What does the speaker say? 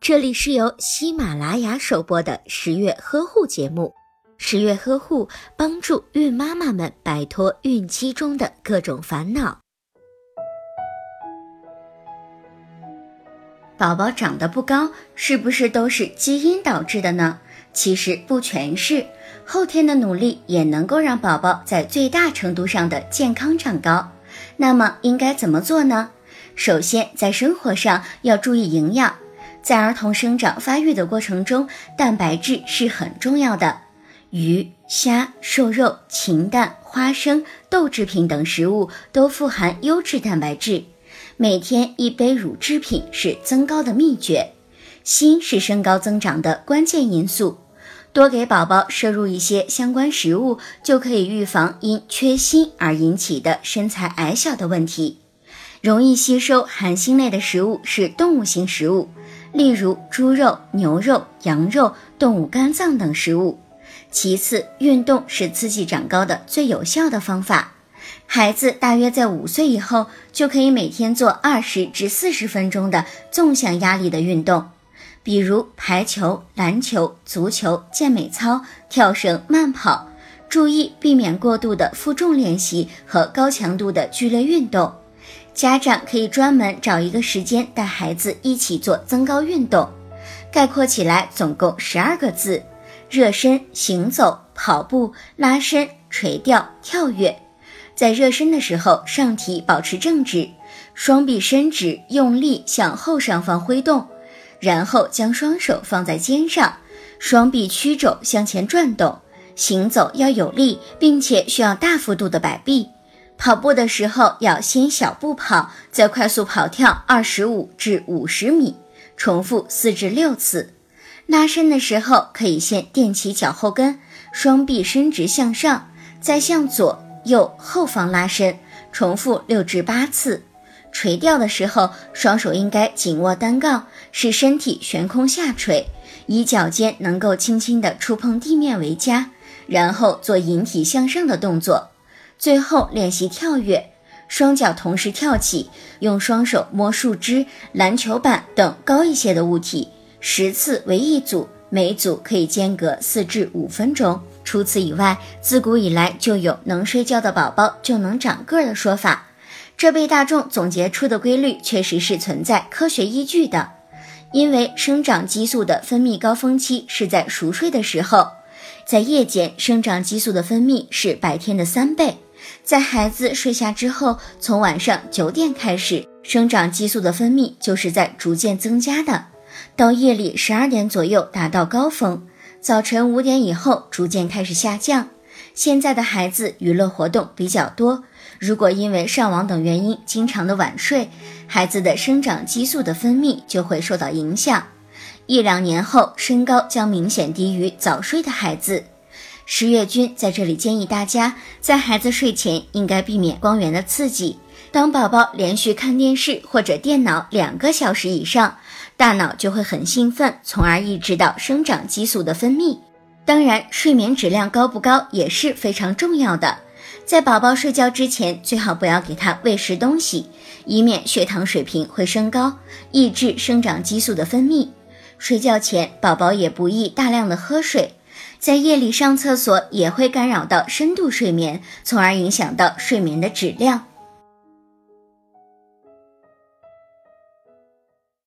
这里是由喜马拉雅首播的十月呵护节目。十月呵护帮助孕妈妈们摆脱孕期中的各种烦恼。宝宝长得不高，是不是都是基因导致的呢？其实不全是，后天的努力也能够让宝宝在最大程度上的健康长高。那么应该怎么做呢？首先，在生活上要注意营养。在儿童生长发育的过程中，蛋白质是很重要的。鱼、虾、瘦肉、禽蛋、花生、豆制品等食物都富含优质蛋白质。每天一杯乳制品是增高的秘诀。锌是身高增长的关键因素，多给宝宝摄入一些相关食物，就可以预防因缺锌而引起的身材矮小的问题。容易吸收含锌类的食物是动物性食物，例如猪肉、牛肉、羊肉、动物肝脏等食物。其次，运动是刺激长高的最有效的方法。孩子大约在五岁以后，就可以每天做二十至四十分钟的纵向压力的运动，比如排球、篮球、足球、健美操、跳绳、慢跑。注意避免过度的负重练习和高强度的剧烈运动。家长可以专门找一个时间带孩子一起做增高运动。概括起来，总共十二个字：热身、行走、跑步、拉伸、垂吊、跳跃。在热身的时候，上体保持正直，双臂伸直，用力向后上方挥动，然后将双手放在肩上，双臂曲肘向前转动。行走要有力，并且需要大幅度的摆臂。跑步的时候要先小步跑，再快速跑跳二十五至五十米，重复四至六次。拉伸的时候可以先垫起脚后跟，双臂伸直向上，再向左。右后方拉伸，重复六至八次。垂吊的时候，双手应该紧握单杠，使身体悬空下垂，以脚尖能够轻轻地触碰地面为佳。然后做引体向上的动作。最后练习跳跃，双脚同时跳起，用双手摸树枝、篮球板等高一些的物体，十次为一组，每组可以间隔四至五分钟。除此以外，自古以来就有“能睡觉的宝宝就能长个儿”的说法，这被大众总结出的规律确实是存在科学依据的。因为生长激素的分泌高峰期是在熟睡的时候，在夜间生长激素的分泌是白天的三倍。在孩子睡下之后，从晚上九点开始，生长激素的分泌就是在逐渐增加的，到夜里十二点左右达到高峰。早晨五点以后逐渐开始下降。现在的孩子娱乐活动比较多，如果因为上网等原因经常的晚睡，孩子的生长激素的分泌就会受到影响。一两年后，身高将明显低于早睡的孩子。十月君在这里建议大家，在孩子睡前应该避免光源的刺激。当宝宝连续看电视或者电脑两个小时以上，大脑就会很兴奋，从而抑制到生长激素的分泌。当然，睡眠质量高不高也是非常重要的。在宝宝睡觉之前，最好不要给他喂食东西，以免血糖水平会升高，抑制生长激素的分泌。睡觉前，宝宝也不宜大量的喝水。在夜里上厕所也会干扰到深度睡眠，从而影响到睡眠的质量。